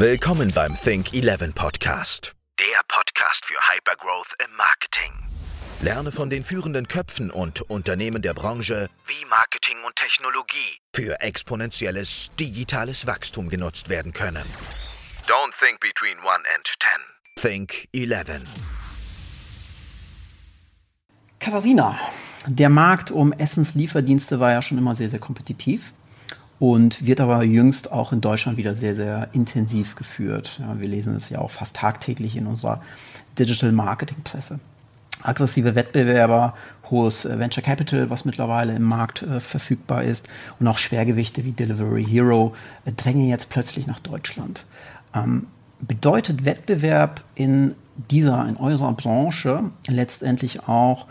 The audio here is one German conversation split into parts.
Willkommen beim Think 11 Podcast. Der Podcast für Hypergrowth im Marketing. Lerne von den führenden Köpfen und Unternehmen der Branche, wie Marketing und Technologie für exponentielles digitales Wachstum genutzt werden können. Don't think between 1 and 10. Think 11. Katharina, der Markt um Essenslieferdienste war ja schon immer sehr, sehr kompetitiv und wird aber jüngst auch in Deutschland wieder sehr, sehr intensiv geführt. Ja, wir lesen es ja auch fast tagtäglich in unserer Digital Marketing Presse. Aggressive Wettbewerber, hohes äh, Venture Capital, was mittlerweile im Markt äh, verfügbar ist, und auch Schwergewichte wie Delivery Hero äh, drängen jetzt plötzlich nach Deutschland. Ähm, bedeutet Wettbewerb in dieser, in eurer Branche letztendlich auch,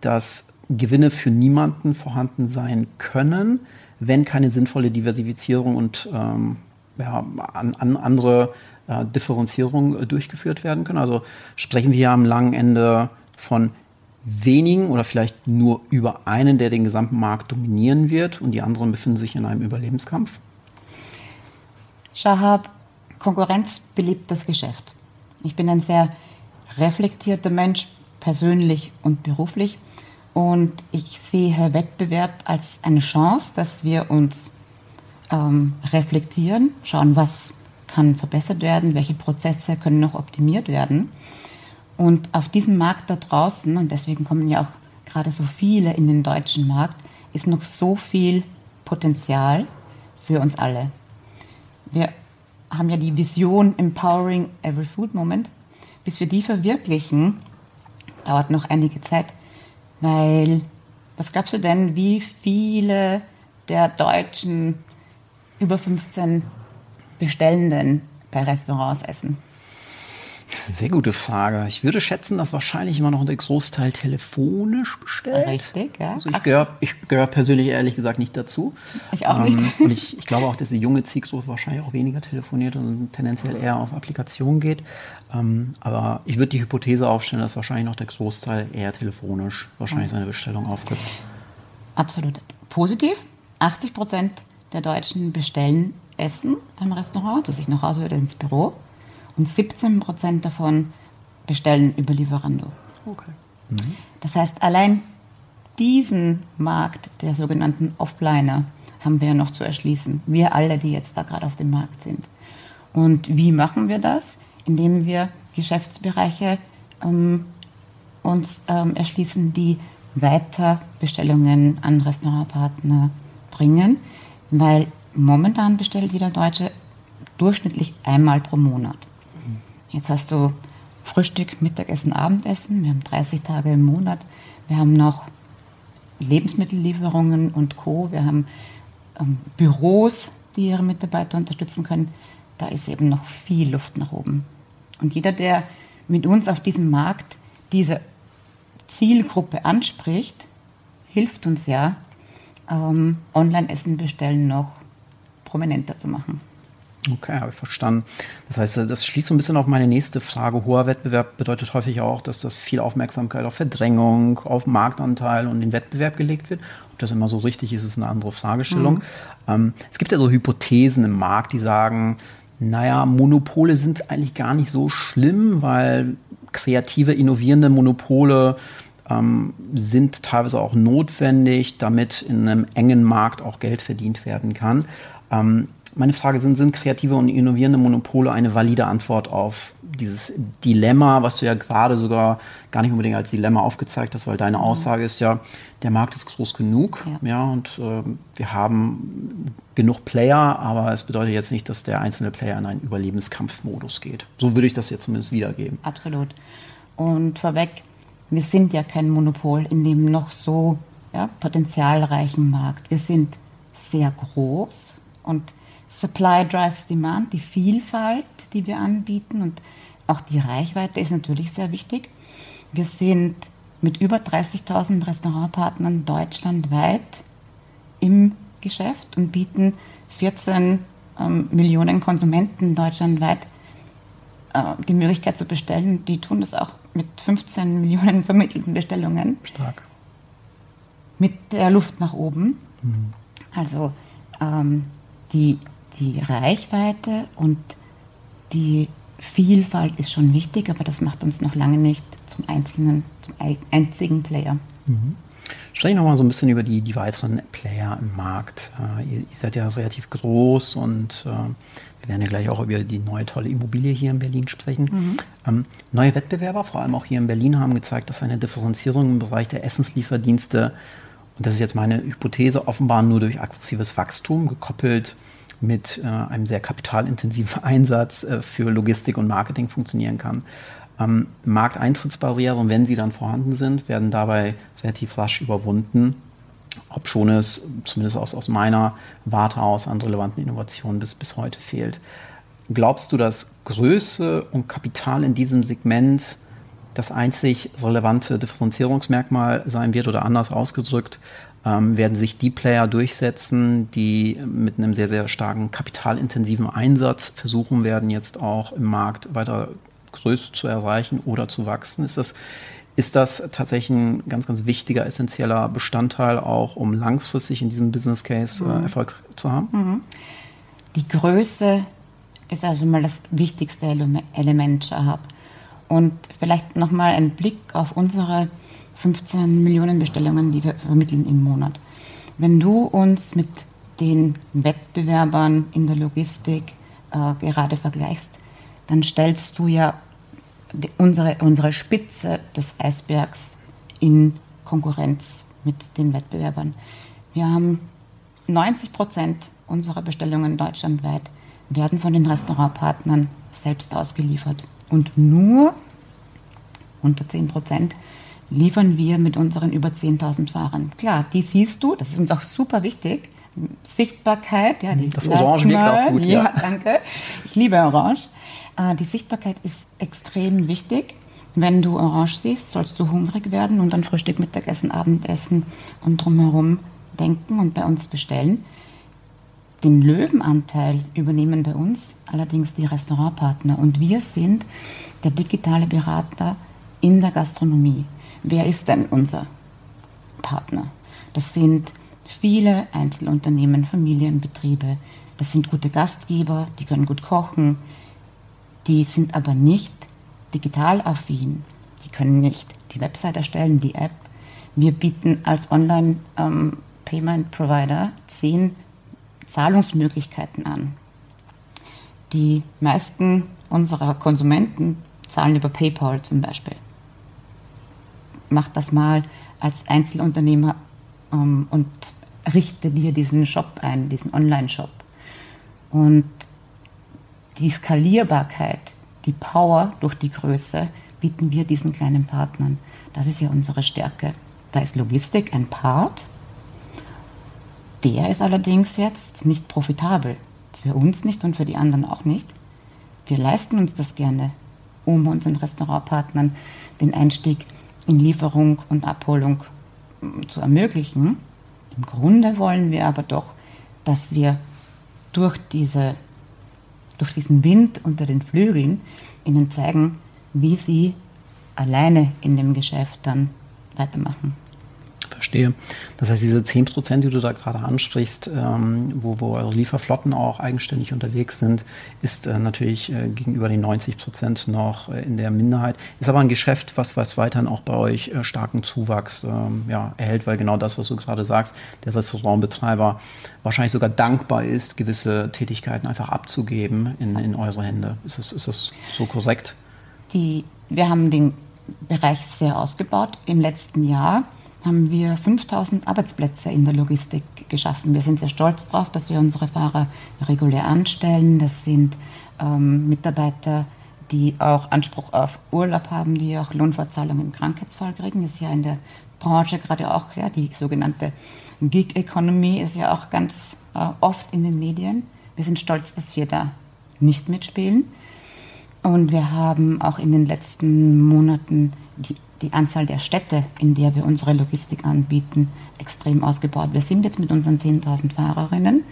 dass Gewinne für niemanden vorhanden sein können, wenn keine sinnvolle Diversifizierung und ähm, ja, an, an andere äh, Differenzierung äh, durchgeführt werden können. Also sprechen wir hier am langen Ende von wenigen oder vielleicht nur über einen, der den gesamten Markt dominieren wird und die anderen befinden sich in einem Überlebenskampf? Shahab, Konkurrenz belebt das Geschäft. Ich bin ein sehr reflektierter Mensch, persönlich und beruflich. Und ich sehe Wettbewerb als eine Chance, dass wir uns ähm, reflektieren, schauen, was kann verbessert werden, welche Prozesse können noch optimiert werden. Und auf diesem Markt da draußen, und deswegen kommen ja auch gerade so viele in den deutschen Markt, ist noch so viel Potenzial für uns alle. Wir haben ja die Vision Empowering Every Food Moment. Bis wir die verwirklichen, dauert noch einige Zeit. Weil, was glaubst du denn, wie viele der Deutschen über 15 Bestellenden bei Restaurants essen? Das ist eine sehr gute Frage. Ich würde schätzen, dass wahrscheinlich immer noch der Großteil telefonisch bestellt. Richtig, ja. Also ich gehöre gehör persönlich ehrlich gesagt nicht dazu. Ich auch nicht. Ähm, und ich, ich, glaube auch, dass die junge Zielgruppe wahrscheinlich auch weniger telefoniert und tendenziell eher auf Applikationen geht. Ähm, aber ich würde die Hypothese aufstellen, dass wahrscheinlich noch der Großteil eher telefonisch wahrscheinlich seine Bestellung aufgibt. Absolut positiv. 80 Prozent der Deutschen bestellen Essen beim Restaurant, also sich nach Hause oder ins Büro und 17 Prozent davon bestellen über Lieferando. Okay. Mhm. Das heißt, allein diesen Markt der sogenannten Offliner haben wir noch zu erschließen. Wir alle, die jetzt da gerade auf dem Markt sind. Und wie machen wir das? Indem wir Geschäftsbereiche ähm, uns ähm, erschließen, die weiter Bestellungen an Restaurantpartner bringen, weil momentan bestellt jeder Deutsche durchschnittlich einmal pro Monat. Jetzt hast du Frühstück, Mittagessen, Abendessen. Wir haben 30 Tage im Monat. Wir haben noch Lebensmittellieferungen und Co. Wir haben ähm, Büros, die ihre Mitarbeiter unterstützen können. Da ist eben noch viel Luft nach oben. Und jeder, der mit uns auf diesem Markt diese Zielgruppe anspricht, hilft uns ja, ähm, Online-Essen bestellen noch prominenter zu machen. Okay, habe ich verstanden. Das heißt, das schließt so ein bisschen auf meine nächste Frage. Hoher Wettbewerb bedeutet häufig auch, dass das viel Aufmerksamkeit auf Verdrängung, auf Marktanteil und den Wettbewerb gelegt wird. Ob das immer so richtig ist, ist eine andere Fragestellung. Mhm. Ähm, es gibt ja so Hypothesen im Markt, die sagen, naja, Monopole sind eigentlich gar nicht so schlimm, weil kreative, innovierende Monopole ähm, sind teilweise auch notwendig, damit in einem engen Markt auch Geld verdient werden kann. Ähm, meine Frage sind, sind kreative und innovierende Monopole eine valide Antwort auf dieses Dilemma, was du ja gerade sogar gar nicht unbedingt als Dilemma aufgezeigt hast, weil deine mhm. Aussage ist ja, der Markt ist groß genug, ja, ja und äh, wir haben genug Player, aber es bedeutet jetzt nicht, dass der einzelne Player in einen Überlebenskampfmodus geht. So würde ich das jetzt zumindest wiedergeben. Absolut. Und vorweg, wir sind ja kein Monopol in dem noch so ja, potenzialreichen Markt. Wir sind sehr groß und Supply drives Demand, die Vielfalt, die wir anbieten und auch die Reichweite ist natürlich sehr wichtig. Wir sind mit über 30.000 Restaurantpartnern deutschlandweit im Geschäft und bieten 14 ähm, Millionen Konsumenten deutschlandweit äh, die Möglichkeit zu bestellen. Die tun das auch mit 15 Millionen vermittelten Bestellungen. Stark. Mit der Luft nach oben. Mhm. Also ähm, die die Reichweite und die Vielfalt ist schon wichtig, aber das macht uns noch lange nicht zum einzigen, zum einzigen Player. Mhm. Sprechen wir mal so ein bisschen über die, die weiteren Player im Markt. Äh, ihr, ihr, seid ja relativ groß und äh, wir werden ja gleich auch über die neue tolle Immobilie hier in Berlin sprechen. Mhm. Ähm, neue Wettbewerber, vor allem auch hier in Berlin, haben gezeigt, dass eine Differenzierung im Bereich der Essenslieferdienste, und das ist jetzt meine Hypothese, offenbar nur durch aggressives Wachstum gekoppelt mit äh, einem sehr kapitalintensiven Einsatz äh, für Logistik und Marketing funktionieren kann. Ähm, Markteintrittsbarrieren, wenn sie dann vorhanden sind, werden dabei relativ rasch überwunden, ob schon es zumindest aus, aus meiner Warte aus an relevanten Innovationen bis, bis heute fehlt. Glaubst du, dass Größe und Kapital in diesem Segment das einzig relevante Differenzierungsmerkmal sein wird oder anders ausgedrückt, ähm, werden sich die Player durchsetzen, die mit einem sehr, sehr starken kapitalintensiven Einsatz versuchen werden, jetzt auch im Markt weiter Größe zu erreichen oder zu wachsen? Ist das, ist das tatsächlich ein ganz, ganz wichtiger, essentieller Bestandteil auch, um langfristig in diesem Business Case äh, mhm. Erfolg zu haben? Mhm. Die Größe ist also mal das wichtigste Element, Shahab. Und vielleicht nochmal ein Blick auf unsere 15 Millionen Bestellungen, die wir vermitteln im Monat. Wenn du uns mit den Wettbewerbern in der Logistik äh, gerade vergleichst, dann stellst du ja die, unsere, unsere Spitze des Eisbergs in Konkurrenz mit den Wettbewerbern. Wir haben 90 Prozent unserer Bestellungen deutschlandweit werden von den Restaurantpartnern selbst ausgeliefert. Und nur unter 10 Prozent liefern wir mit unseren über 10.000 Fahrern. Klar, die siehst du, das ist uns auch super wichtig. Sichtbarkeit, ja, die das Orange wirkt auch gut, ja. ja. danke. Ich liebe Orange. Äh, die Sichtbarkeit ist extrem wichtig. Wenn du Orange siehst, sollst du hungrig werden und dann Frühstück, Mittagessen, Abendessen und drumherum denken und bei uns bestellen. Den Löwenanteil übernehmen bei uns allerdings die Restaurantpartner und wir sind der digitale Berater in der Gastronomie. Wer ist denn unser Partner? Das sind viele Einzelunternehmen, Familienbetriebe. Das sind gute Gastgeber, die können gut kochen. Die sind aber nicht digital affin. Die können nicht die Website erstellen, die App. Wir bieten als Online-Payment-Provider ähm, zehn Zahlungsmöglichkeiten an. Die meisten unserer Konsumenten zahlen über PayPal zum Beispiel mach das mal als Einzelunternehmer ähm, und richte dir diesen Shop ein, diesen Online-Shop. Und die Skalierbarkeit, die Power durch die Größe bieten wir diesen kleinen Partnern. Das ist ja unsere Stärke. Da ist Logistik ein Part. Der ist allerdings jetzt nicht profitabel. Für uns nicht und für die anderen auch nicht. Wir leisten uns das gerne, um unseren Restaurantpartnern den Einstieg in Lieferung und Abholung mm, zu ermöglichen. Im Grunde wollen wir aber doch, dass wir durch, diese, durch diesen Wind unter den Flügeln ihnen zeigen, wie sie alleine in dem Geschäft dann weitermachen. Verstehe. Das heißt, diese 10 Prozent, die du da gerade ansprichst, ähm, wo, wo eure Lieferflotten auch eigenständig unterwegs sind, ist äh, natürlich äh, gegenüber den 90 Prozent noch äh, in der Minderheit. Ist aber ein Geschäft, was, was weiterhin auch bei euch äh, starken Zuwachs ähm, ja, erhält, weil genau das, was du gerade sagst, der Restaurantbetreiber wahrscheinlich sogar dankbar ist, gewisse Tätigkeiten einfach abzugeben in, in eure Hände. Ist das, ist das so korrekt? Die, wir haben den Bereich sehr ausgebaut im letzten Jahr haben wir 5000 Arbeitsplätze in der Logistik geschaffen. Wir sind sehr stolz darauf, dass wir unsere Fahrer regulär anstellen. Das sind ähm, Mitarbeiter, die auch Anspruch auf Urlaub haben, die auch Lohnfortzahlung im Krankheitsfall kriegen. Das ist ja in der Branche gerade auch, ja, die sogenannte Gig Economy ist ja auch ganz äh, oft in den Medien. Wir sind stolz, dass wir da nicht mitspielen. Und wir haben auch in den letzten Monaten die die Anzahl der Städte, in der wir unsere Logistik anbieten, extrem ausgebaut. Wir sind jetzt mit unseren 10.000 Fahrerinnen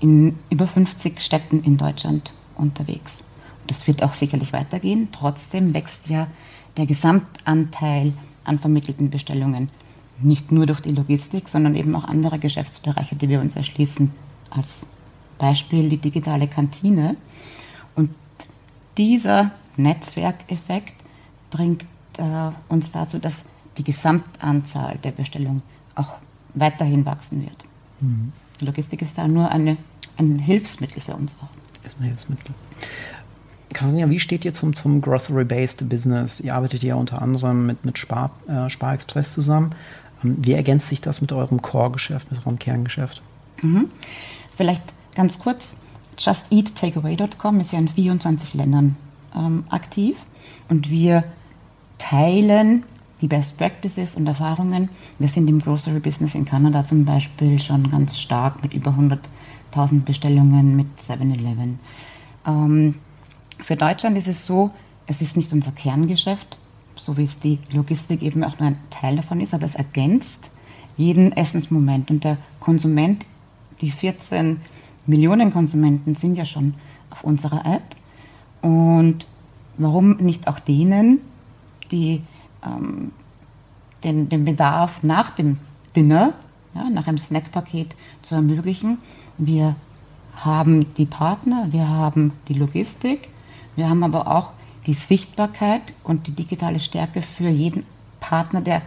in über 50 Städten in Deutschland unterwegs. Das wird auch sicherlich weitergehen. Trotzdem wächst ja der Gesamtanteil an vermittelten Bestellungen nicht nur durch die Logistik, sondern eben auch andere Geschäftsbereiche, die wir uns erschließen. Als Beispiel die digitale Kantine. Und dieser Netzwerkeffekt bringt uns dazu, dass die Gesamtanzahl der Bestellungen auch weiterhin wachsen wird. Mhm. Logistik ist da nur eine, ein Hilfsmittel für uns auch. Ist ein Hilfsmittel. Karolina, wie steht ihr zum, zum Grocery-Based Business? Ihr arbeitet ja unter anderem mit, mit Spar, äh, Sparexpress zusammen. Ähm, wie ergänzt sich das mit eurem Core-Geschäft, mit eurem Kerngeschäft? Mhm. Vielleicht ganz kurz. JustEatTakeaway.com ist ja in 24 Ländern ähm, aktiv und wir teilen die Best Practices und Erfahrungen. Wir sind im Grocery Business in Kanada zum Beispiel schon ganz stark mit über 100.000 Bestellungen mit 7-Eleven. Ähm, für Deutschland ist es so, es ist nicht unser Kerngeschäft, so wie es die Logistik eben auch nur ein Teil davon ist, aber es ergänzt jeden Essensmoment. Und der Konsument, die 14 Millionen Konsumenten sind ja schon auf unserer App. Und warum nicht auch denen, die ähm, den, den Bedarf nach dem Dinner, ja, nach einem Snackpaket zu ermöglichen? Wir haben die Partner, wir haben die Logistik, wir haben aber auch die Sichtbarkeit und die digitale Stärke für jeden Partner, der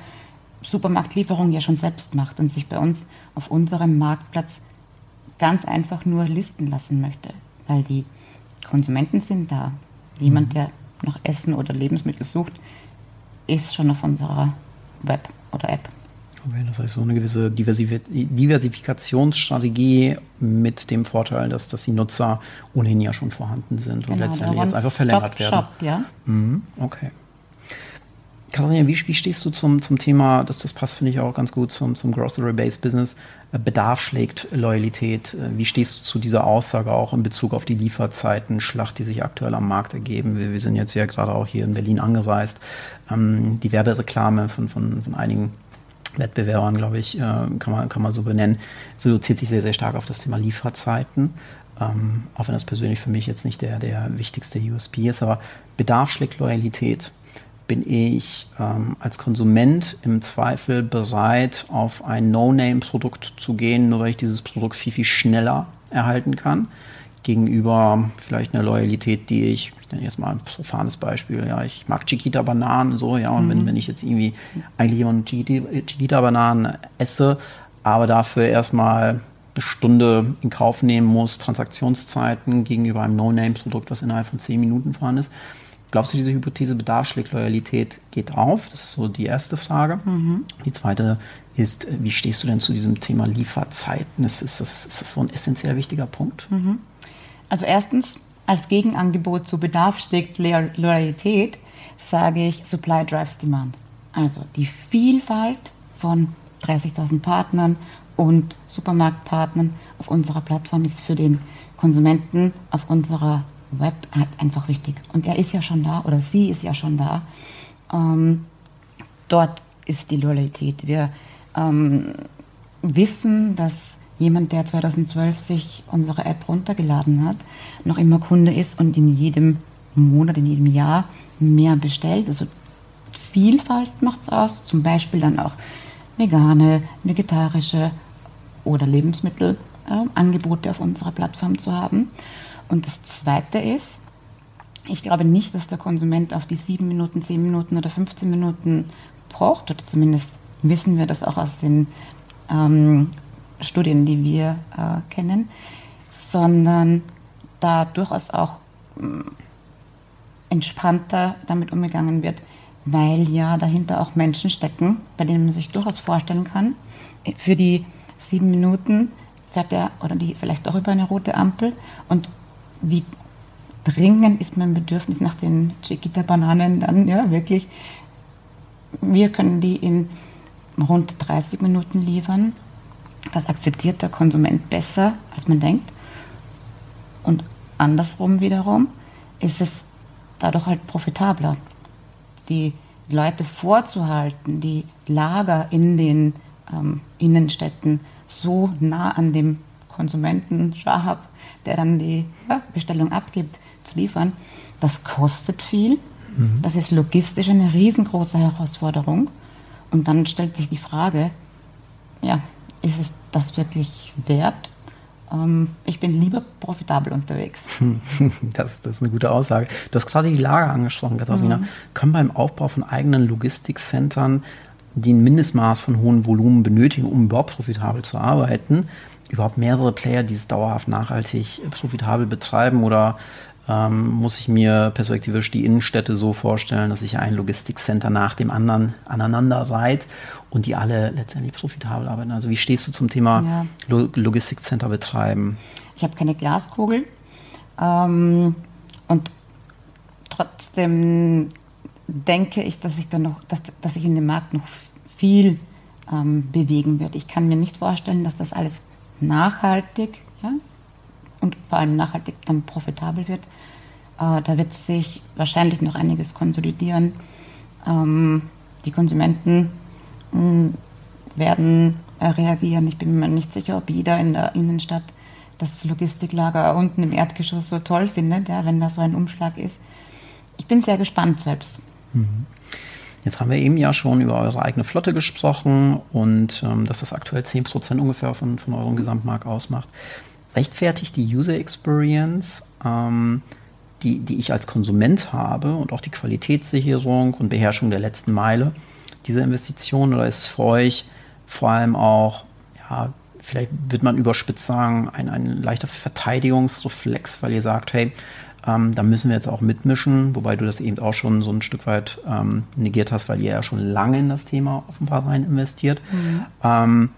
Supermarktlieferung ja schon selbst macht und sich bei uns auf unserem Marktplatz ganz einfach nur listen lassen möchte, weil die Konsumenten sind da. Jemand, mhm. der noch Essen oder Lebensmittel sucht, ist schon auf unserer Web oder App. Okay, das heißt, so eine gewisse Diversifikationsstrategie mit dem Vorteil, dass, dass die Nutzer ohnehin ja schon vorhanden sind und genau, letztendlich jetzt einfach verlängert werden. Shop, ja. Mhm, okay. Katharina, wie, wie, stehst du zum, zum Thema, das, das passt, finde ich, auch ganz gut zum, zum Grocery-Based Business, äh, Bedarf schlägt Loyalität. Äh, wie stehst du zu dieser Aussage auch in Bezug auf die Lieferzeiten, Schlacht, die sich aktuell am Markt ergeben? Wir, wir sind jetzt ja gerade auch hier in Berlin angereist. Ähm, die Werbereklame von, von, von einigen Wettbewerbern, glaube ich, äh, kann, man, kann man so benennen, reduziert sich sehr, sehr stark auf das Thema Lieferzeiten. Ähm, auch wenn das persönlich für mich jetzt nicht der, der wichtigste USP ist, aber Bedarf schlägt Loyalität. Bin ich ähm, als Konsument im Zweifel bereit, auf ein No-Name-Produkt zu gehen, nur weil ich dieses Produkt viel, viel schneller erhalten kann? gegenüber vielleicht einer Loyalität, die ich, ich nenne jetzt mal ein profanes Beispiel, ja, ich mag Chiquita-Bananen so, ja, und mhm. wenn, wenn ich jetzt irgendwie eigentlich jemand Chiquita-Bananen esse, aber dafür erstmal eine Stunde in Kauf nehmen muss, Transaktionszeiten gegenüber einem No-Name-Produkt, was innerhalb von zehn Minuten vorhanden ist. Glaubst du, diese Hypothese Bedarf schlägt Loyalität geht auf? Das ist so die erste Frage. Mhm. Die zweite ist, wie stehst du denn zu diesem Thema Lieferzeiten? Ist, ist, das, ist das so ein essentiell wichtiger Punkt? Mhm. Also erstens, als Gegenangebot zu Bedarf steckt Loyalität, sage ich Supply drives Demand. Also die Vielfalt von 30.000 Partnern und Supermarktpartnern auf unserer Plattform ist für den Konsumenten auf unserer Web halt einfach wichtig. Und er ist ja schon da oder sie ist ja schon da. Ähm, dort ist die Loyalität. Wir ähm, wissen, dass jemand, der 2012 sich unsere App runtergeladen hat, noch immer Kunde ist und in jedem Monat, in jedem Jahr mehr bestellt. Also Vielfalt macht es aus, zum Beispiel dann auch vegane, vegetarische oder Lebensmittelangebote äh, auf unserer Plattform zu haben. Und das Zweite ist, ich glaube nicht, dass der Konsument auf die 7 Minuten, 10 Minuten oder 15 Minuten braucht, oder zumindest wissen wir das auch aus den ähm, Studien, die wir äh, kennen, sondern da durchaus auch äh, entspannter damit umgegangen wird, weil ja dahinter auch Menschen stecken, bei denen man sich durchaus vorstellen kann, für die sieben Minuten fährt er oder die vielleicht auch über eine rote Ampel und wie dringend ist mein Bedürfnis nach den Chiquita-Bananen dann, ja, wirklich. Wir können die in rund 30 Minuten liefern das akzeptiert der Konsument besser, als man denkt. Und andersrum wiederum ist es dadurch halt profitabler. Die Leute vorzuhalten, die Lager in den ähm, Innenstädten so nah an dem Konsumenten Schahab, der dann die ja, Bestellung abgibt, zu liefern, das kostet viel. Mhm. Das ist logistisch eine riesengroße Herausforderung. Und dann stellt sich die Frage, ja, ist es das wirklich wert? ähm, ich bin lieber profitabel unterwegs. Das, das, ist eine gute Aussage. Du hast gerade die Lager angesprochen, Katharina. Mhm. Können beim Aufbau von eigenen Logistikcentern, die ein Mindestmaß von hohem Volumen benötigen, um überhaupt profitabel zu arbeiten, überhaupt mehrere Player, die es dauerhaft nachhaltig profitabel betreiben oder ähm, muss ich mir perspektivisch die Innenstädte so vorstellen, dass ich ein Logistikcenter nach dem anderen aneinander reiht und die alle letztendlich profitabel arbeiten. Also wie stehst du zum Thema ja. Lo Logistikcenter betreiben? Ich habe keine Glaskugel ähm, und trotzdem denke ich, dass ich dann noch, dass, dass sich in dem Markt noch viel ähm, bewegen wird. Ich kann mir nicht vorstellen, dass das alles nachhaltig ja, und vor allem nachhaltig dann profitabel wird. Äh, da wird sich wahrscheinlich noch einiges konsolidieren. Ähm, die Konsumenten mh, hm, werden reagieren. Ich bin mir nicht sicher, ob jeder in der Innenstadt das Logistiklager unten im Erdgeschoss so toll findet, ja, wenn da so ein Umschlag ist. Ich bin sehr gespannt selbst. Mhm. Jetzt haben wir eben ja schon über eure eigene Flotte gesprochen und ähm, dass das aktuell 10% ungefähr von, von eurem Gesamtmarkt ausmacht rechtfertigt die User Experience, ähm, die, die ich als Konsument habe und auch die Qualitätssicherung und Beherrschung der letzten Meile diese Investition oder ist es für euch vor allem auch, ja, vielleicht wird man überspitzt sagen, ein, ein leichter Verteidigungsreflex, weil ihr sagt, hey, ähm, da müssen wir jetzt auch mitmischen, wobei du das eben auch schon so ein Stück weit ähm, negiert hast, weil ihr ja schon lange in das Thema offenbar rein investiert. Mhm. Ähm,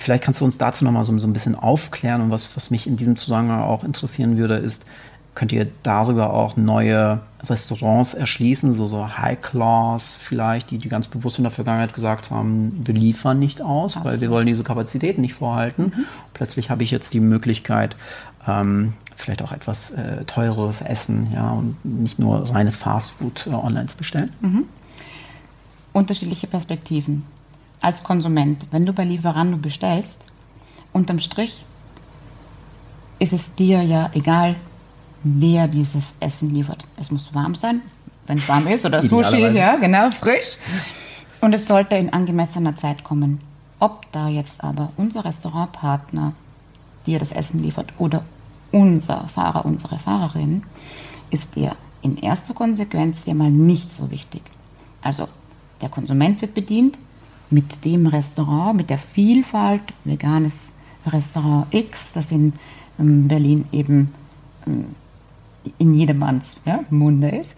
Vielleicht kannst du uns dazu nochmal so, so ein bisschen aufklären und was, was mich in diesem Zusammenhang auch interessieren würde, ist, könnt ihr darüber auch neue Restaurants erschließen, so, so High Class vielleicht, die, die ganz bewusst in der Vergangenheit gesagt haben, wir liefern nicht aus, Absolut. weil wir wollen diese Kapazitäten nicht vorhalten. Mhm. Plötzlich habe ich jetzt die Möglichkeit, ähm, vielleicht auch etwas äh, teureres Essen, ja, und nicht nur reines Fastfood äh, online zu bestellen. Mhm. Unterschiedliche Perspektiven als Konsument, wenn du bei Lieferando bestellst, unterm Strich ist es dir ja egal, wer dieses Essen liefert. Es muss warm sein, wenn es warm ist, oder Sushi, ja, genau, frisch. Und es sollte in angemessener Zeit kommen. Ob da jetzt aber unser Restaurantpartner dir das Essen liefert oder unser Fahrer, unsere Fahrerin, ist dir in erster Konsequenz ja mal nicht so wichtig. Also der Konsument wird bedient, mit dem Restaurant, mit der Vielfalt, veganes Restaurant X, das in ähm, Berlin eben ähm, in jedermanns ja, Munde ist.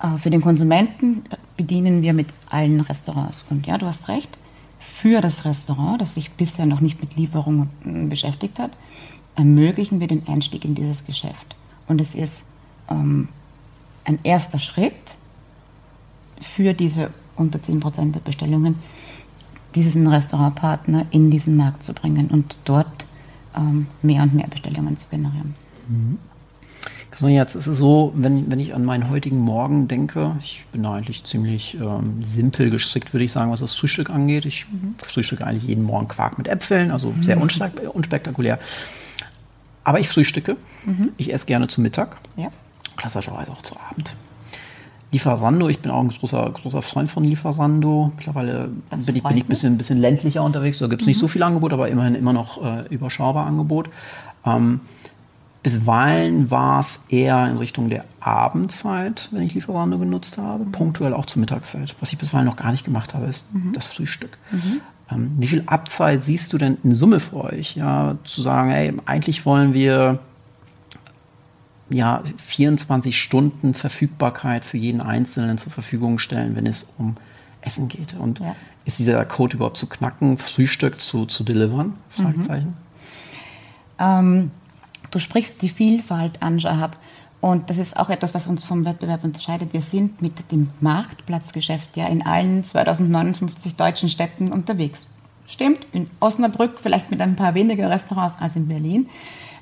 Äh, für den Konsumenten bedienen wir mit allen Restaurants. Und ja, du hast recht, für das Restaurant, das sich bisher noch nicht mit Lieferungen äh, beschäftigt hat, ermöglichen wir den Einstieg in dieses Geschäft. Und es ist ähm, ein erster Schritt für diese unter 10 Prozent der Bestellungen, diesen Restaurantpartner in diesen Markt zu bringen und dort ähm, mehr und mehr Bestellungen zu generieren. Mhm. Jetzt ist es so, wenn, wenn ich an meinen heutigen Morgen denke, ich bin eigentlich ziemlich ähm, simpel gestrickt, würde ich sagen, was das Frühstück angeht. Ich mhm. frühstücke eigentlich jeden Morgen Quark mit Äpfeln, also sehr unspektakulär. Aber ich frühstücke. Mhm. Ich esse gerne zu Mittag. Ja. Klassischerweise auch zu Abend. Lieferando, ich bin auch ein großer, großer Freund von Lieferando. Mittlerweile bin ich, bin ich ein bisschen, bisschen ländlicher unterwegs. Da gibt es mhm. nicht so viel Angebot, aber immerhin immer noch äh, überschaubar Angebot. Ähm, bisweilen war es eher in Richtung der Abendzeit, wenn ich Lieferando genutzt habe. Mhm. Punktuell auch zur Mittagszeit. Was ich bisweilen noch gar nicht gemacht habe, ist mhm. das Frühstück. Mhm. Ähm, wie viel Abzeit siehst du denn in Summe für euch? Ja, zu sagen, hey, eigentlich wollen wir ja, 24 Stunden Verfügbarkeit für jeden Einzelnen zur Verfügung stellen, wenn es um Essen geht. Und ja. ist dieser Code überhaupt zu knacken, Frühstück zu, zu delivern? Fragezeichen. Mhm. Ähm, du sprichst die Vielfalt an, Shahab. Und das ist auch etwas, was uns vom Wettbewerb unterscheidet. Wir sind mit dem Marktplatzgeschäft ja in allen 2059 deutschen Städten unterwegs. Stimmt, in Osnabrück vielleicht mit ein paar weniger Restaurants als in Berlin.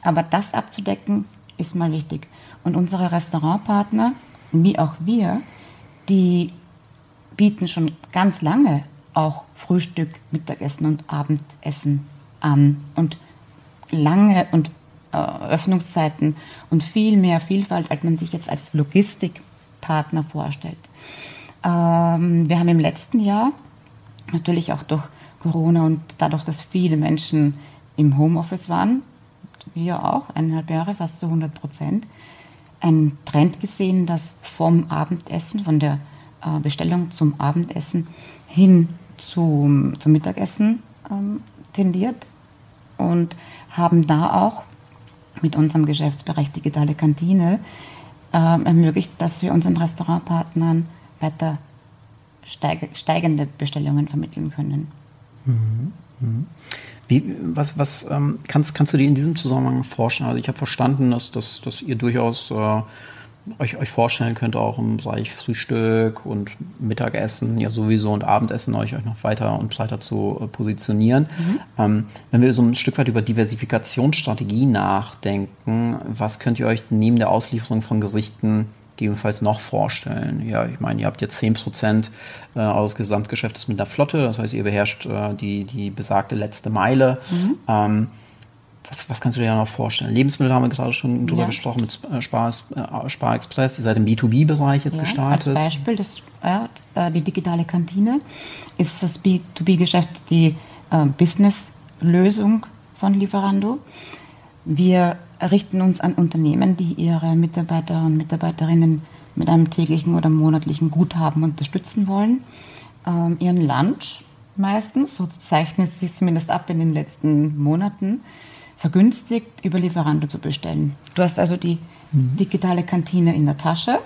Aber das abzudecken, ist mal wichtig. Und unsere Restaurantpartner, wie auch wir, die bieten schon ganz lange auch Frühstück, Mittagessen und Abendessen an und lange und Öffnungszeiten und viel mehr Vielfalt, als man sich jetzt als Logistikpartner vorstellt. Ähm, wir haben im letzten Jahr natürlich auch durch Corona und dadurch, dass viele Menschen im Homeoffice waren, wir auch, eineinhalb Jahre, fast zu 100 Prozent, einen Trend gesehen, dass vom Abendessen, von der äh, Bestellung zum Abendessen hin zum, zum Mittagessen ähm, tendiert und haben da auch mit unserem Geschäftsbereich Digitale Kantine äh, ermöglicht, dass wir unseren Restaurantpartnern weiter steig steigende Bestellungen vermitteln können. Mhm. Mhm. Wie, was was ähm, kannst, kannst du dir in diesem Zusammenhang vorstellen? Also ich habe verstanden, dass, dass, dass ihr durchaus äh, euch, euch vorstellen könnt, auch im Bereich Frühstück und Mittagessen ja sowieso und Abendessen euch, euch noch weiter und breiter zu äh, positionieren. Mhm. Ähm, wenn wir so ein Stück weit über Diversifikationsstrategie nachdenken, was könnt ihr euch neben der Auslieferung von Gerichten gegebenenfalls noch vorstellen? Ja, ich meine, ihr habt jetzt 10% äh, eures Gesamtgeschäftes mit der Flotte, das heißt, ihr beherrscht äh, die, die besagte letzte Meile. Mhm. Ähm, was, was, kannst du dir da noch vorstellen? Lebensmittel haben wir gerade schon drüber ja. gesprochen mit äh, Spar, äh, Spar Express. Ihr seid im B2B-Bereich jetzt ja, gestartet. Als Beispiel, das, ja, äh, die digitale Kantine ist das B2B-Geschäft die äh, Business-Lösung von Lieferando. Wir richten uns an Unternehmen, die ihre Mitarbeiter und Mitarbeiterinnen mit einem täglichen oder monatlichen Guthaben unterstützen wollen. Ähm, ihren Lunch meistens, so zeichnet es sich zumindest ab in den letzten Monaten, vergünstigt über Lieferando zu bestellen. Du hast also die mhm. digitale Kantine in der Tasche,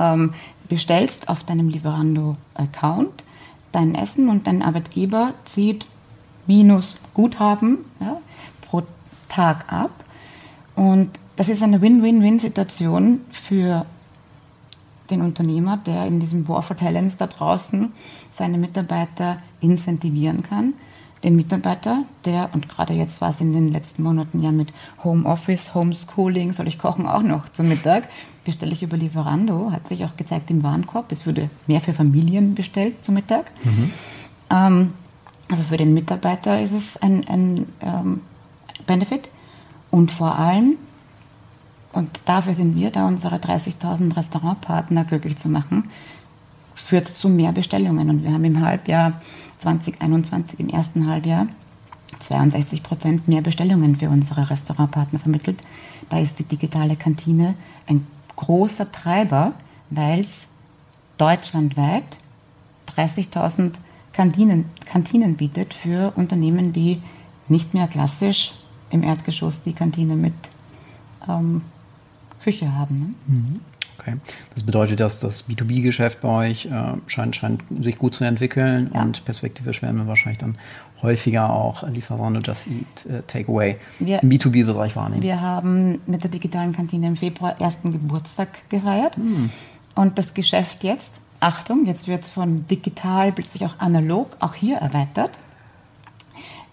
ähm, bestellst auf deinem Lieferando-Account dein Essen und dein Arbeitgeber zieht minus Guthaben ja, pro Tag ab. Und das ist eine Win-Win-Win-Situation für den Unternehmer, der in diesem War for Talents da draußen seine Mitarbeiter incentivieren kann den Mitarbeiter, der, und gerade jetzt war es in den letzten Monaten ja mit Homeoffice, Homeschooling, soll ich kochen auch noch zum Mittag, bestelle ich über Lieferando, hat sich auch gezeigt im Warenkorb, es würde mehr für Familien bestellt zum Mittag. Mhm. Ähm, also für den Mitarbeiter ist es ein, ein ähm, Benefit und vor allem, und dafür sind wir da, unsere 30.000 Restaurantpartner glücklich zu machen, führt es zu mehr Bestellungen. Und wir haben im Halbjahr 2021 im ersten Halbjahr 62 Prozent mehr Bestellungen für unsere Restaurantpartner vermittelt. Da ist die digitale Kantine ein großer Treiber, weil es deutschlandweit 30.000 Kantinen, Kantinen bietet für Unternehmen, die nicht mehr klassisch im Erdgeschoss die Kantine mit ähm, Küche haben. Ne? Mhm. Okay. Das bedeutet, dass das B2B-Geschäft bei euch äh, scheint, scheint sich gut zu entwickeln ja. und perspektivisch werden wir wahrscheinlich dann häufiger auch Lieferando Just Eat äh, Takeaway im B2B-Bereich wahrnehmen. Wir haben mit der digitalen Kantine im Februar ersten Geburtstag gefeiert hm. und das Geschäft jetzt, Achtung, jetzt wird es von digital plötzlich auch analog, auch hier erweitert.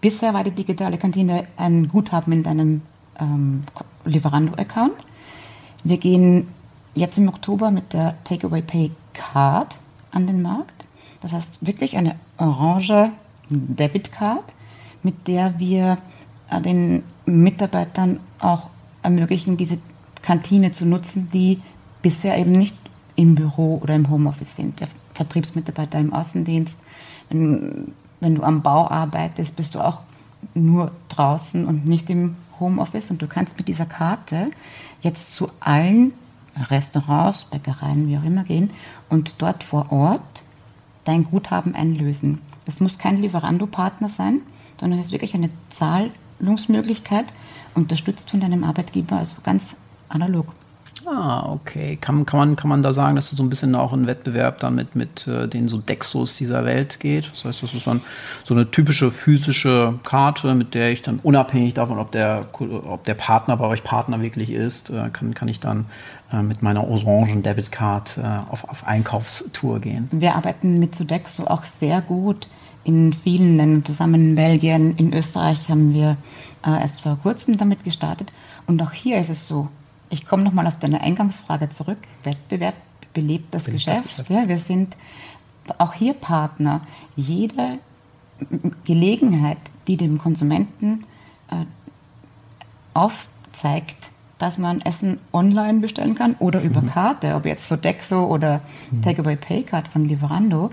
Bisher war die digitale Kantine ein Guthaben in deinem ähm, Lieferando-Account. Wir gehen jetzt im Oktober mit der Takeaway Pay Card an den Markt. Das heißt wirklich eine orange Debit Card, mit der wir äh, den Mitarbeitern auch ermöglichen, diese Kantine zu nutzen, die bisher eben nicht im Büro oder im Homeoffice sind. Der Vertriebsmitarbeiter im Außendienst, wenn, wenn du am Bau arbeitest, bist du auch nur draußen und nicht im Homeoffice und du kannst mit dieser Karte jetzt zu allen Restaurants, Bäckereien, wie auch immer gehen und dort vor Ort dein Guthaben einlösen. Das muss kein Lieferando-Partner sein, sondern es ist wirklich eine Zahlungsmöglichkeit, unterstützt von deinem Arbeitgeber, also ganz analog. Ah, okay. Kann, kann, man, kann man da sagen, dass es so ein bisschen auch ein Wettbewerb dann mit, mit äh, den so Dexos dieser Welt geht? Das heißt, das ist dann so eine typische physische Karte, mit der ich dann unabhängig davon, ob der, ob der Partner bei euch Partner wirklich ist, äh, kann, kann ich dann äh, mit meiner orangen Debitcard äh, auf, auf Einkaufstour gehen. Wir arbeiten mit Sodexo auch sehr gut in vielen Ländern zusammen. In Belgien, in Österreich haben wir äh, erst vor kurzem damit gestartet. Und auch hier ist es so, ich komme nochmal auf deine Eingangsfrage zurück. Wettbewerb belebt das, Geschäft. das Geschäft. Ja, wir sind auch hier Partner. Jede Gelegenheit, die dem Konsumenten äh, aufzeigt, dass man Essen online bestellen kann oder über mhm. Karte, ob jetzt Sodexo oder mhm. Takeaway Paycard von Lieferando,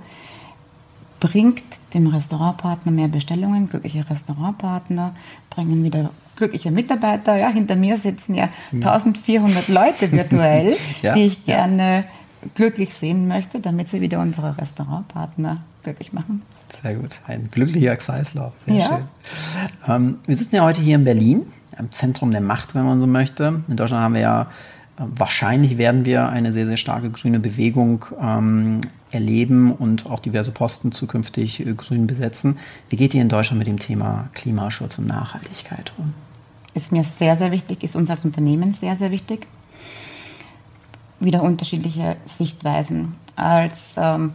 bringt dem Restaurantpartner mehr Bestellungen, glückliche Restaurantpartner bringen wieder glückliche Mitarbeiter. Ja, hinter mir sitzen ja 1400 Leute virtuell, ja, die ich gerne ja. glücklich sehen möchte, damit sie wieder unsere Restaurantpartner glücklich machen. Sehr gut, ein glücklicher Kreislauf. Sehr ja. schön. Ähm, wir sitzen ja heute hier in Berlin, im Zentrum der Macht, wenn man so möchte. In Deutschland haben wir ja, wahrscheinlich werden wir eine sehr, sehr starke grüne Bewegung ähm, erleben und auch diverse Posten zukünftig äh, grün besetzen. Wie geht ihr in Deutschland mit dem Thema Klimaschutz und Nachhaltigkeit um? Ist mir sehr, sehr wichtig, ist uns als Unternehmen sehr, sehr wichtig. Wieder unterschiedliche Sichtweisen. Als ähm,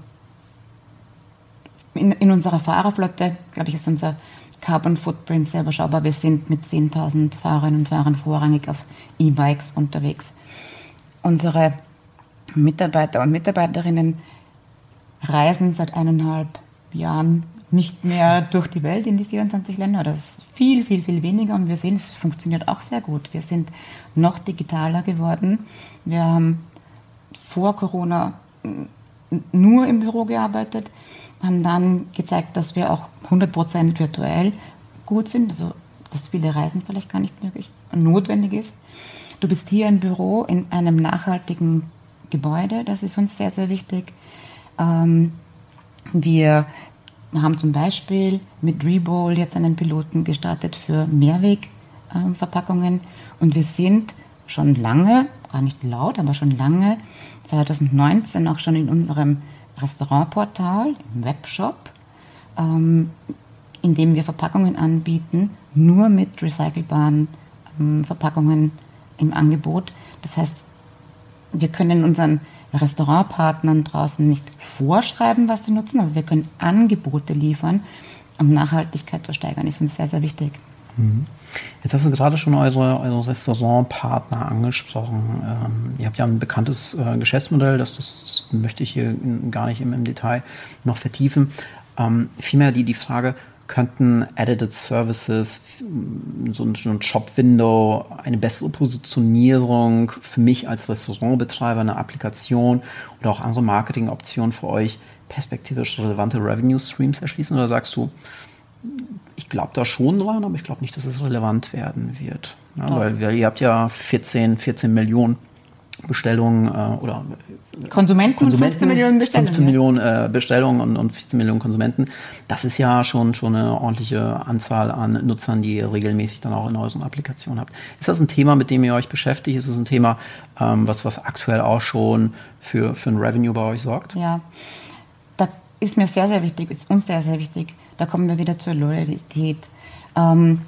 in, in unserer Fahrerflotte, glaube ich, ist unser Carbon Footprint sehr überschaubar. Wir sind mit 10.000 Fahrerinnen und Fahrern vorrangig auf E-Bikes unterwegs. Unsere Mitarbeiter und Mitarbeiterinnen reisen seit eineinhalb Jahren nicht mehr durch die Welt in die 24 Länder. Das ist viel, viel, viel weniger und wir sehen, es funktioniert auch sehr gut. Wir sind noch digitaler geworden. Wir haben vor Corona nur im Büro gearbeitet, haben dann gezeigt, dass wir auch 100% virtuell gut sind, also dass viele Reisen vielleicht gar nicht möglich notwendig ist. Du bist hier im Büro in einem nachhaltigen Gebäude, das ist uns sehr, sehr wichtig. Ähm, wir haben zum Beispiel mit Rebowl jetzt einen Piloten gestartet für Mehrwegverpackungen und wir sind schon lange, gar nicht laut, aber schon lange, 2019 auch schon in unserem Restaurantportal, im Webshop, ähm, in dem wir Verpackungen anbieten, nur mit recycelbaren ähm, Verpackungen im Angebot. Das heißt, wir können unseren Restaurantpartnern draußen nicht vorschreiben, was sie nutzen, aber wir können Angebote liefern, um Nachhaltigkeit zu steigern. Ist uns sehr, sehr wichtig. Jetzt hast du gerade schon eure, eure Restaurantpartner angesprochen. Ähm, ihr habt ja ein bekanntes äh, Geschäftsmodell, das, das, das, möchte ich hier gar nicht im, im Detail noch vertiefen. Ähm, vielmehr die, die Frage, könnten Edited Services, so ein, so ein Shop-Window, eine bessere Positionierung für mich als Restaurantbetreiber, eine Applikation oder auch andere Marketingoptionen für euch perspektivisch relevante Revenue-Streams erschließen? Oder sagst du, ich glaube da schon dran, aber ich glaube nicht, dass es relevant werden wird. Ja, weil wir, ihr habt ja 14, 14 Millionen Bestellungen äh, oder Konsumenten, Konsumenten 15 Millionen Bestellungen. 15 Millionen äh, Bestellungen und, und 14 Millionen Konsumenten. Das ist ja schon, schon eine ordentliche Anzahl an Nutzern, die ihr regelmäßig dann auch in euren Applikationen habt. Ist das ein Thema, mit dem ihr euch beschäftigt? Ist es ein Thema, ähm, was, was aktuell auch schon für, für ein Revenue bei euch sorgt? Ja, da ist mir sehr, sehr wichtig, ist uns sehr, sehr wichtig. Da kommen wir wieder zur Loyalität. Ähm,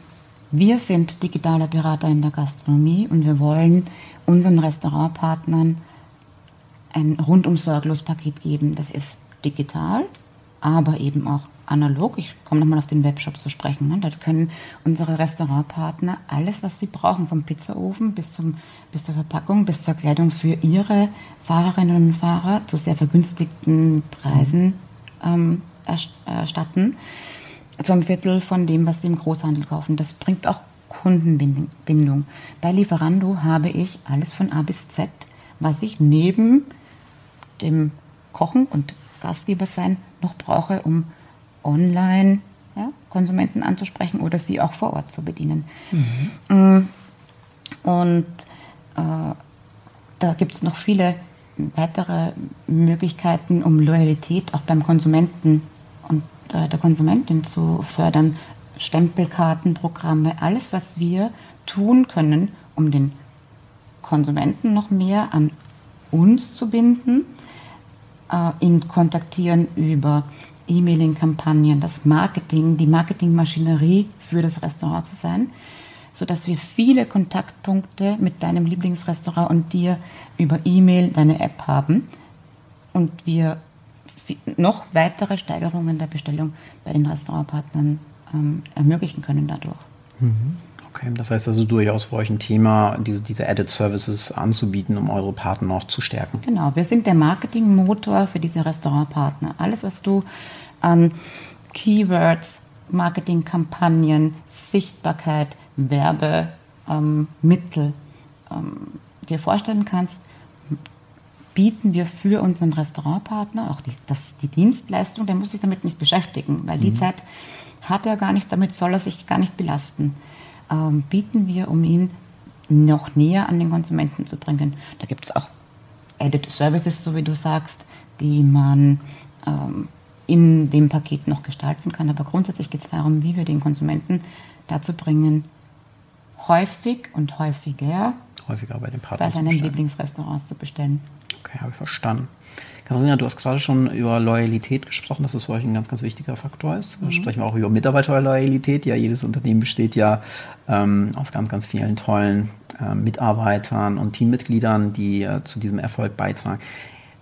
wir sind digitaler Berater in der Gastronomie und wir wollen unseren Restaurantpartnern ein rundum sorglos Paket geben. Das ist digital, aber eben auch analog. Ich komme nochmal auf den Webshop zu sprechen. Ne? Da können unsere Restaurantpartner alles, was sie brauchen, vom Pizzaofen bis, zum, bis zur Verpackung, bis zur Kleidung für ihre Fahrerinnen und Fahrer zu sehr vergünstigten Preisen ähm, erstatten. Zum Viertel von dem, was sie im Großhandel kaufen. Das bringt auch Kundenbindung. Bei Lieferando habe ich alles von A bis Z, was ich neben dem Kochen und Gastgeber sein noch brauche, um online ja, Konsumenten anzusprechen oder sie auch vor Ort zu bedienen. Mhm. Und äh, da gibt es noch viele weitere Möglichkeiten, um Loyalität auch beim Konsumenten und äh, der Konsumentin zu fördern. Stempelkartenprogramme, alles, was wir tun können, um den Konsumenten noch mehr an uns zu binden, äh, ihn kontaktieren über E-Mailing-Kampagnen, das Marketing, die Marketingmaschinerie für das Restaurant zu sein, sodass wir viele Kontaktpunkte mit deinem Lieblingsrestaurant und dir über E-Mail, deine App haben und wir noch weitere Steigerungen der Bestellung bei den Restaurantpartnern ähm, ermöglichen können dadurch. Mhm. Okay, das heißt also durchaus für euch ein Thema, diese, diese Added Services anzubieten, um eure Partner noch zu stärken. Genau, wir sind der Marketingmotor für diese Restaurantpartner. Alles, was du an Keywords, Marketingkampagnen, Sichtbarkeit, Werbemittel ähm, ähm, dir vorstellen kannst, bieten wir für unseren Restaurantpartner auch die, das, die Dienstleistung, der muss sich damit nicht beschäftigen, weil die mhm. Zeit hat er gar nicht, damit soll er sich gar nicht belasten. Ähm, bieten wir, um ihn noch näher an den Konsumenten zu bringen. Da gibt es auch Added Services, so wie du sagst, die man ähm, in dem Paket noch gestalten kann. Aber grundsätzlich geht es darum, wie wir den Konsumenten dazu bringen, häufig und häufiger, häufiger bei, den Partnern bei seinen Lieblingsrestaurants zu bestellen. Okay, habe ich verstanden. Katharina, du hast gerade schon über Loyalität gesprochen, dass das für euch ein ganz, ganz wichtiger Faktor ist. Mhm. Sprechen wir auch über Mitarbeiterloyalität. Ja, jedes Unternehmen besteht ja ähm, aus ganz, ganz vielen tollen äh, Mitarbeitern und Teammitgliedern, die äh, zu diesem Erfolg beitragen.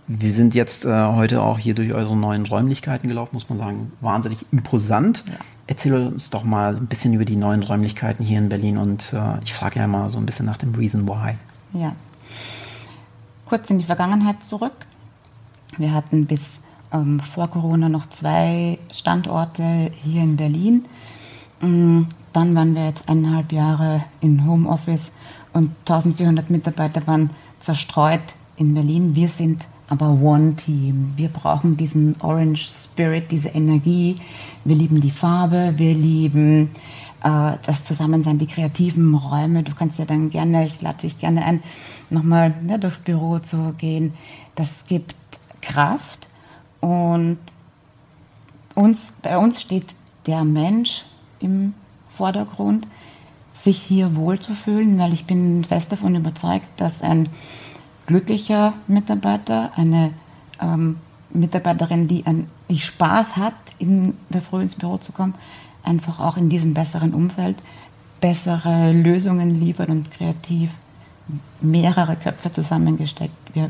Wir sind jetzt äh, heute auch hier durch eure neuen Räumlichkeiten gelaufen, muss man sagen, wahnsinnig imposant. Ja. Erzähl uns doch mal ein bisschen über die neuen Räumlichkeiten hier in Berlin und äh, ich frage ja mal so ein bisschen nach dem Reason Why. Ja. Kurz in die Vergangenheit zurück. Wir hatten bis ähm, vor Corona noch zwei Standorte hier in Berlin. Mm, dann waren wir jetzt eineinhalb Jahre in Homeoffice und 1400 Mitarbeiter waren zerstreut in Berlin. Wir sind aber One Team. Wir brauchen diesen Orange Spirit, diese Energie. Wir lieben die Farbe, wir lieben äh, das Zusammensein, die kreativen Räume. Du kannst ja dann gerne, ich lade dich gerne ein, nochmal ne, durchs Büro zu gehen. Das gibt Kraft und uns, bei uns steht der Mensch im Vordergrund, sich hier wohlzufühlen, weil ich bin fest davon überzeugt, dass ein glücklicher Mitarbeiter, eine ähm, Mitarbeiterin, die, ein, die Spaß hat, in der Früh ins Büro zu kommen, einfach auch in diesem besseren Umfeld bessere Lösungen liefert und kreativ mehrere Köpfe zusammengesteckt wir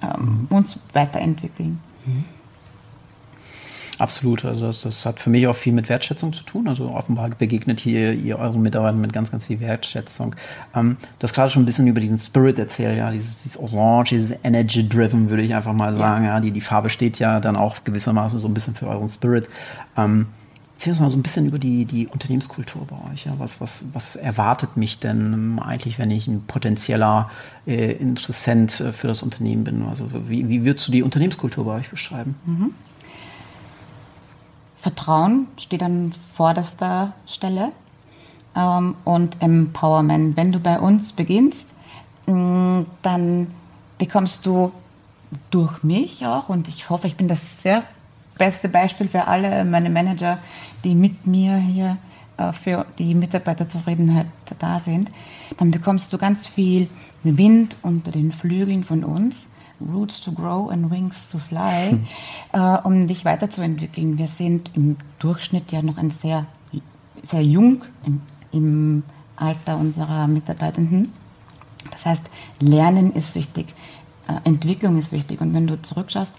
ähm, mhm. uns weiterentwickeln. Mhm. Absolut, also das, das, hat für mich auch viel mit Wertschätzung zu tun. Also offenbar begegnet hier ihr euren Mitarbeitern mit ganz, ganz viel Wertschätzung. Ähm, du hast gerade schon ein bisschen über diesen Spirit erzählt, ja, dieses, dieses Orange, dieses Energy-Driven, würde ich einfach mal sagen. Ja. die, die Farbe steht ja dann auch gewissermaßen so ein bisschen für euren Spirit. Ähm, Erzähl uns mal so ein bisschen über die, die Unternehmenskultur bei euch. Ja? Was, was, was erwartet mich denn eigentlich, wenn ich ein potenzieller äh, Interessent äh, für das Unternehmen bin? Also wie, wie würdest du die Unternehmenskultur bei euch beschreiben? Mhm. Vertrauen steht an vorderster Stelle. Ähm, und Empowerment. Wenn du bei uns beginnst, mm, dann bekommst du durch mich auch, und ich hoffe, ich bin das sehr beste Beispiel für alle meine Manager, die mit mir hier äh, für die Mitarbeiterzufriedenheit da sind, dann bekommst du ganz viel Wind unter den Flügeln von uns Roots to Grow and Wings to Fly, hm. äh, um dich weiterzuentwickeln. Wir sind im Durchschnitt ja noch ein sehr, sehr jung im, im Alter unserer Mitarbeitenden. Das heißt, Lernen ist wichtig, äh, Entwicklung ist wichtig. Und wenn du zurückschaust,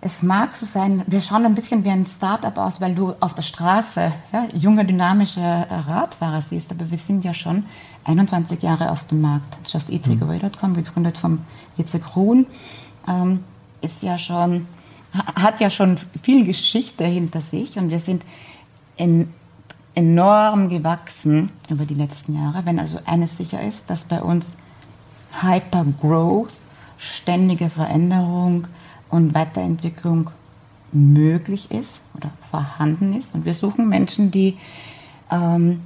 es mag so sein, wir schauen ein bisschen wie ein Startup aus, weil du auf der Straße ja, junge, dynamische Radfahrer siehst, aber wir sind ja schon 21 Jahre auf dem Markt. JustEaTakeaway.com, gegründet vom Jitze Ruhn, ähm, ist ja schon, hat ja schon viel Geschichte hinter sich und wir sind in, enorm gewachsen über die letzten Jahre. Wenn also eines sicher ist, dass bei uns Hypergrowth, ständige Veränderung und Weiterentwicklung möglich ist oder vorhanden ist. Und wir suchen Menschen, die ähm,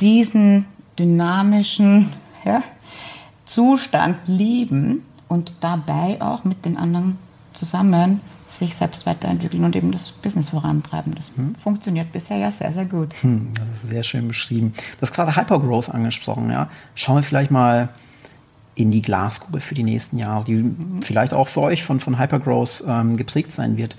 diesen dynamischen ja, Zustand lieben und dabei auch mit den anderen zusammen sich selbst weiterentwickeln und eben das Business vorantreiben. Das hm. funktioniert bisher ja sehr, sehr gut. Hm, das ist sehr schön beschrieben. Du hast gerade Hypergrowth angesprochen. Ja? Schauen wir vielleicht mal in die Glaskugel für die nächsten Jahre, die mhm. vielleicht auch für euch von, von Hypergrowth ähm, geprägt sein wird.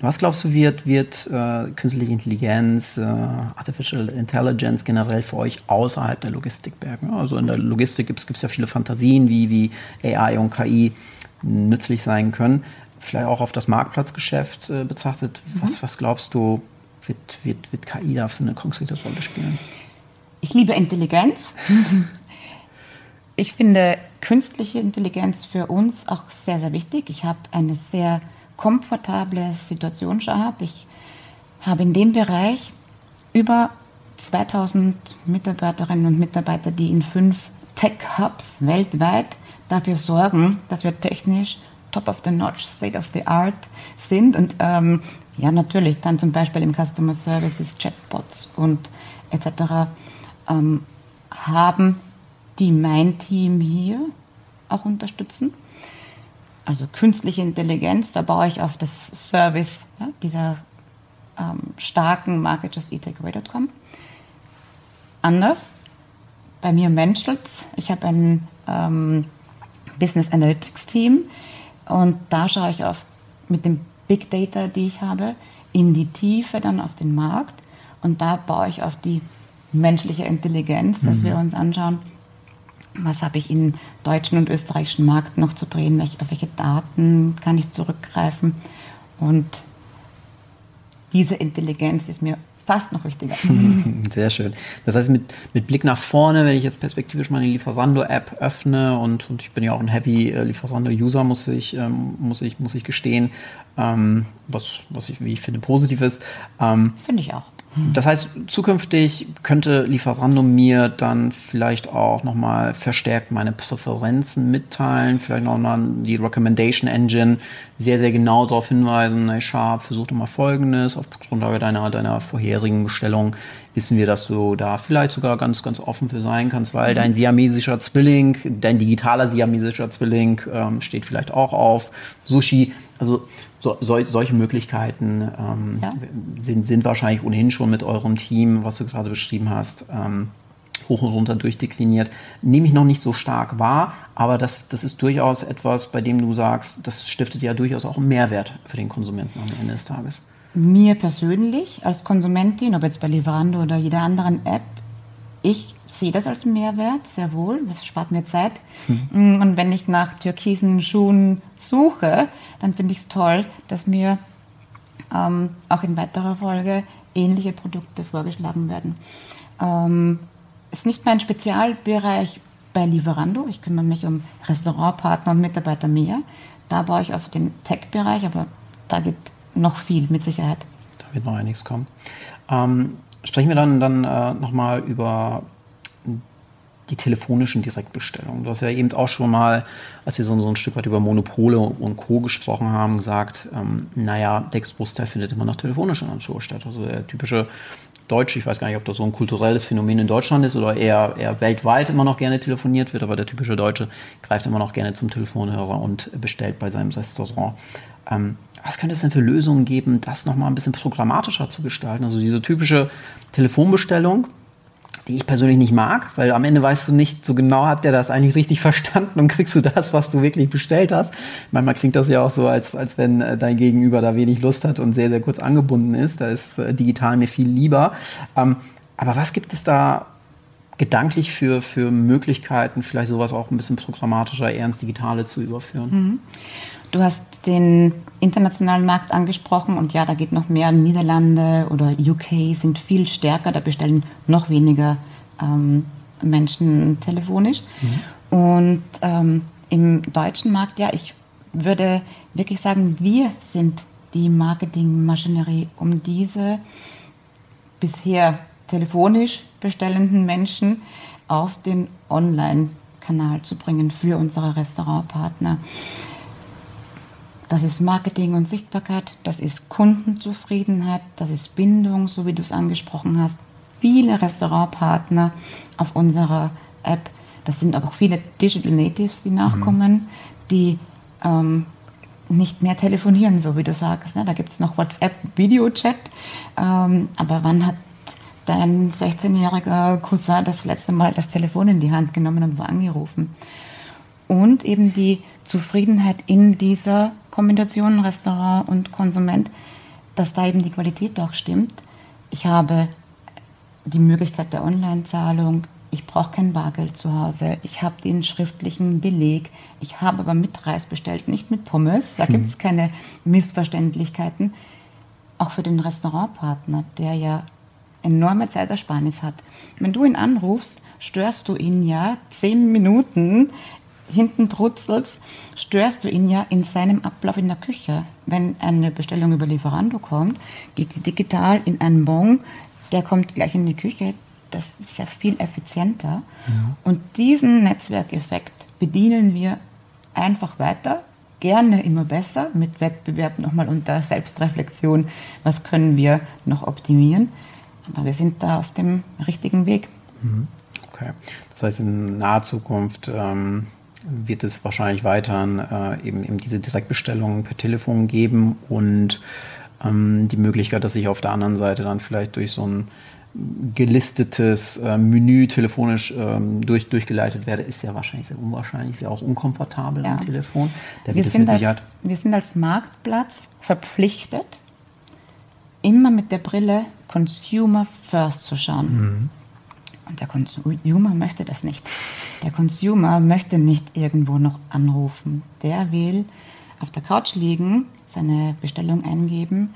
Was glaubst du, wird, wird äh, künstliche Intelligenz, äh, Artificial Intelligence generell für euch außerhalb der Logistik bergen? Also in der Logistik gibt es ja viele Fantasien, wie, wie AI und KI nützlich sein können. Vielleicht auch auf das Marktplatzgeschäft äh, betrachtet. Mhm. Was, was glaubst du, wird, wird, wird KI da für eine konkrete Rolle spielen? Ich liebe Intelligenz. ich finde künstliche Intelligenz für uns auch sehr, sehr wichtig. Ich habe eine sehr komfortable Situation habe. Ich habe in dem Bereich über 2000 Mitarbeiterinnen und Mitarbeiter, die in fünf Tech-Hubs weltweit dafür sorgen, dass wir technisch top of the notch, state of the art sind. Und ähm, ja, natürlich dann zum Beispiel im Customer Services, Chatbots und etc. Ähm, haben, die mein Team hier auch unterstützen. Also künstliche Intelligenz, da baue ich auf das Service ja, dieser ähm, starken Market Just eTakeaway.com. Anders, bei mir menschelt Ich habe ein ähm, Business Analytics Team und da schaue ich auf mit dem Big Data, die ich habe, in die Tiefe dann auf den Markt und da baue ich auf die menschliche Intelligenz, dass mhm. wir uns anschauen, was habe ich im deutschen und österreichischen Markt noch zu drehen, welche, auf welche Daten kann ich zurückgreifen? Und diese Intelligenz ist mir fast noch wichtiger. Sehr schön. Das heißt, mit, mit Blick nach vorne, wenn ich jetzt perspektivisch meine Lieferando-App öffne und, und ich bin ja auch ein Heavy äh, Lieferando-User, muss ich, ähm, muss, ich, muss ich gestehen, ähm, was, was ich, wie ich finde, positiv ist. Ähm, finde ich auch. Das heißt, zukünftig könnte Lieferando mir dann vielleicht auch nochmal verstärkt meine Präferenzen mitteilen, vielleicht nochmal die Recommendation Engine sehr, sehr genau darauf hinweisen, hey Sharp, versuch doch mal Folgendes, auf Grundlage deiner, deiner vorherigen Bestellung wissen wir, dass du da vielleicht sogar ganz, ganz offen für sein kannst, weil dein siamesischer Zwilling, dein digitaler siamesischer Zwilling ähm, steht vielleicht auch auf Sushi. Also so, so, solche Möglichkeiten ähm, ja. sind, sind wahrscheinlich ohnehin schon mit eurem Team, was du gerade beschrieben hast, ähm, hoch und runter durchdekliniert. Nehme ich noch nicht so stark wahr, aber das, das ist durchaus etwas, bei dem du sagst, das stiftet ja durchaus auch einen Mehrwert für den Konsumenten am Ende des Tages. Mir persönlich als Konsumentin, ob jetzt bei Lieferando oder jeder anderen App, ich sehe das als Mehrwert, sehr wohl. Das spart mir Zeit. Mhm. Und wenn ich nach türkisen Schuhen suche, dann finde ich es toll, dass mir ähm, auch in weiterer Folge ähnliche Produkte vorgeschlagen werden. Ähm, ist nicht mein Spezialbereich bei Lieferando. Ich kümmere mich um Restaurantpartner und Mitarbeiter mehr. Da baue ich auf den Tech-Bereich, aber da geht noch viel mit Sicherheit. Da wird noch einiges kommen. Ähm, sprechen wir dann, dann äh, nochmal über die telefonischen Direktbestellungen. Du hast ja eben auch schon mal, als wir so, so ein Stück weit über Monopole und Co. gesprochen haben, gesagt, ähm, naja, der Großteil findet immer noch telefonisch in Natur statt. Also der typische Deutsche, ich weiß gar nicht, ob das so ein kulturelles Phänomen in Deutschland ist oder eher, eher weltweit immer noch gerne telefoniert wird, aber der typische Deutsche greift immer noch gerne zum Telefonhörer und bestellt bei seinem Restaurant. Ähm, was könnte es denn für Lösungen geben, das nochmal ein bisschen programmatischer zu gestalten? Also diese typische Telefonbestellung, die ich persönlich nicht mag, weil am Ende weißt du nicht so genau, hat der das eigentlich richtig verstanden und kriegst du das, was du wirklich bestellt hast. Manchmal klingt das ja auch so, als, als wenn äh, dein Gegenüber da wenig Lust hat und sehr, sehr kurz angebunden ist. Da ist äh, digital mir viel lieber. Ähm, aber was gibt es da gedanklich für, für Möglichkeiten, vielleicht sowas auch ein bisschen programmatischer, eher ins Digitale zu überführen? Mhm. Du hast den internationalen Markt angesprochen und ja, da geht noch mehr. Niederlande oder UK sind viel stärker, da bestellen noch weniger ähm, Menschen telefonisch. Mhm. Und ähm, im deutschen Markt, ja, ich würde wirklich sagen, wir sind die Marketingmaschinerie, um diese bisher telefonisch bestellenden Menschen auf den Online-Kanal zu bringen für unsere Restaurantpartner. Das ist Marketing und Sichtbarkeit, das ist Kundenzufriedenheit, das ist Bindung, so wie du es angesprochen hast. Viele Restaurantpartner auf unserer App, das sind aber auch viele Digital Natives, die nachkommen, mhm. die ähm, nicht mehr telefonieren, so wie du sagst. Ne? Da gibt es noch WhatsApp, Videochat. Ähm, aber wann hat dein 16-jähriger Cousin das letzte Mal das Telefon in die Hand genommen und war angerufen? Und eben die Zufriedenheit in dieser Kombination Restaurant und Konsument, dass da eben die Qualität auch stimmt. Ich habe die Möglichkeit der Online-Zahlung. Ich brauche kein Bargeld zu Hause. Ich habe den schriftlichen Beleg. Ich habe aber mit Reis bestellt, nicht mit Pommes. Da hm. gibt es keine Missverständlichkeiten. Auch für den Restaurantpartner, der ja enorme Zeitersparnis hat. Wenn du ihn anrufst, störst du ihn ja zehn Minuten hinten brutzelt, störst du ihn ja in seinem Ablauf in der Küche. Wenn eine Bestellung über Lieferando kommt, geht die digital in einen Bon, der kommt gleich in die Küche. Das ist ja viel effizienter. Ja. Und diesen Netzwerkeffekt, bedienen wir einfach weiter, gerne immer besser, mit Wettbewerb nochmal unter Selbstreflexion, was können wir noch optimieren. Aber wir sind da auf dem richtigen Weg. Mhm. Okay. Das heißt, in naher Zukunft ähm, wird es wahrscheinlich weiterhin äh, eben, eben diese Direktbestellungen per Telefon geben und ähm, die Möglichkeit, dass ich auf der anderen Seite dann vielleicht durch so ein gelistetes äh, Menü telefonisch ähm, durch, durchgeleitet werde, ist ja wahrscheinlich sehr unwahrscheinlich, sehr auch unkomfortabel ja. am Telefon. wir, sind als, wir sind als Marktplatz verpflichtet, immer mit der Brille Consumer First zu schauen. Mhm. Und der Consumer möchte das nicht. Der Consumer möchte nicht irgendwo noch anrufen. Der will auf der Couch liegen, seine Bestellung eingeben,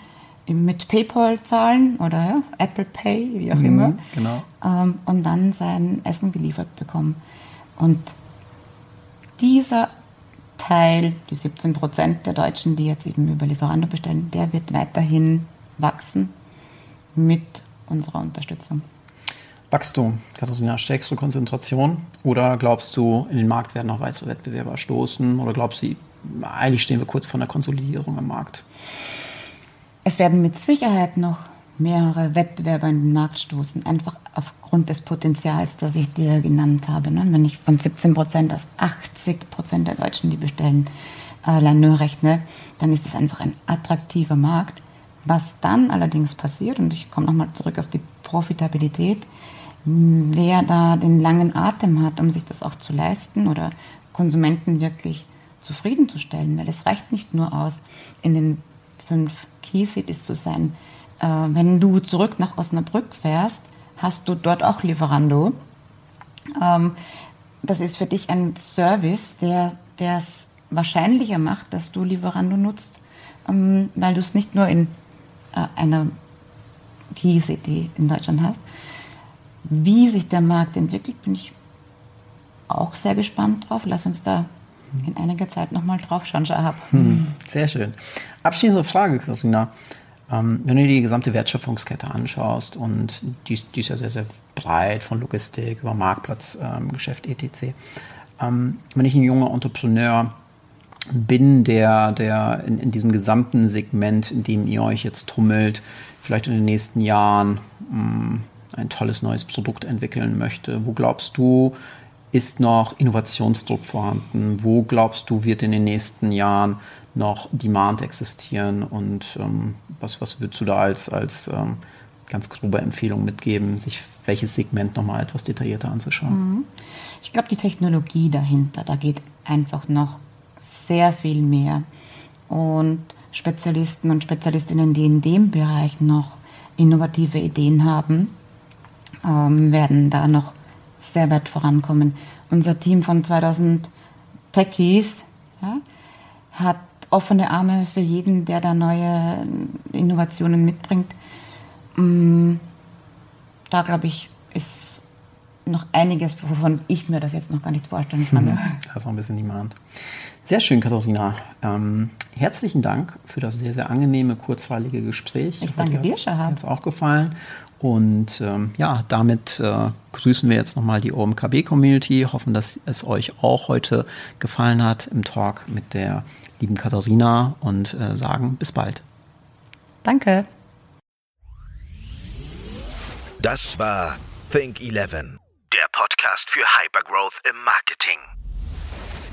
mit PayPal zahlen oder Apple Pay, wie auch mhm, immer. Genau. Ähm, und dann sein Essen geliefert bekommen. Und dieser Teil, die 17 Prozent der Deutschen, die jetzt eben über Lieferando bestellen, der wird weiterhin wachsen mit unserer Unterstützung. Wachstum, Katharina, stärkst du Konzentration oder glaubst du, in den Markt werden noch weitere Wettbewerber stoßen oder glaubst du, eigentlich stehen wir kurz vor einer Konsolidierung am Markt? Es werden mit Sicherheit noch mehrere Wettbewerber in den Markt stoßen, einfach aufgrund des Potenzials, das ich dir genannt habe. Ne? Wenn ich von 17 Prozent auf 80 Prozent der Deutschen, die bestellen, allein nur rechne, dann ist es einfach ein attraktiver Markt. Was dann allerdings passiert, und ich komme nochmal zurück auf die Profitabilität, wer da den langen Atem hat, um sich das auch zu leisten oder Konsumenten wirklich zufriedenzustellen, weil es reicht nicht nur aus, in den fünf Key Cities zu sein. Äh, wenn du zurück nach Osnabrück fährst, hast du dort auch Lieferando. Ähm, das ist für dich ein Service, der es wahrscheinlicher macht, dass du Lieferando nutzt, ähm, weil du es nicht nur in äh, einer Key City in Deutschland hast. Wie sich der Markt entwickelt, bin ich auch sehr gespannt drauf. Lass uns da in einiger Zeit nochmal drauf schauen, Shahab. Hm, sehr schön. Abschließende Frage, Christina. Ähm, wenn du dir die gesamte Wertschöpfungskette anschaust und die, die, ist ja sehr, sehr breit von Logistik über Marktplatzgeschäft ähm, etc. Ähm, wenn ich ein junger Entrepreneur bin, der, der in, in, diesem gesamten Segment, in dem ihr euch jetzt tummelt, vielleicht in den nächsten Jahren mh, hm, ein tolles neues Produkt entwickeln möchte, wo glaubst du, ist noch Innovationsdruck vorhanden? Wo glaubst du, wird in den nächsten Jahren noch Demand existieren? Und ähm, was, was würdest du da als, als ähm, ganz grobe Empfehlung mitgeben, sich welches Segment nochmal etwas detaillierter anzuschauen? Mhm. Ich glaube, die Technologie dahinter, da geht einfach noch sehr viel mehr. Und Spezialisten und Spezialistinnen, die in dem Bereich noch innovative Ideen haben, ähm, werden da noch sehr weit vorankommen. Unser Team von 2000 Techies ja, hat offene Arme für jeden, der da neue Innovationen mitbringt. Mm, da glaube ich, ist noch einiges, wovon ich mir das jetzt noch gar nicht vorstellen kann. Mhm. Das ist auch ein bisschen niemand. Sehr schön, Katharina. Ähm, herzlichen Dank für das sehr, sehr angenehme, kurzweilige Gespräch. Ich danke dir, Shahab. Hat es auch gefallen. Und ähm, ja, damit äh, grüßen wir jetzt nochmal die OMKB-Community, hoffen, dass es euch auch heute gefallen hat im Talk mit der lieben Katharina und äh, sagen bis bald. Danke. Das war Think 11, der Podcast für Hypergrowth im Marketing.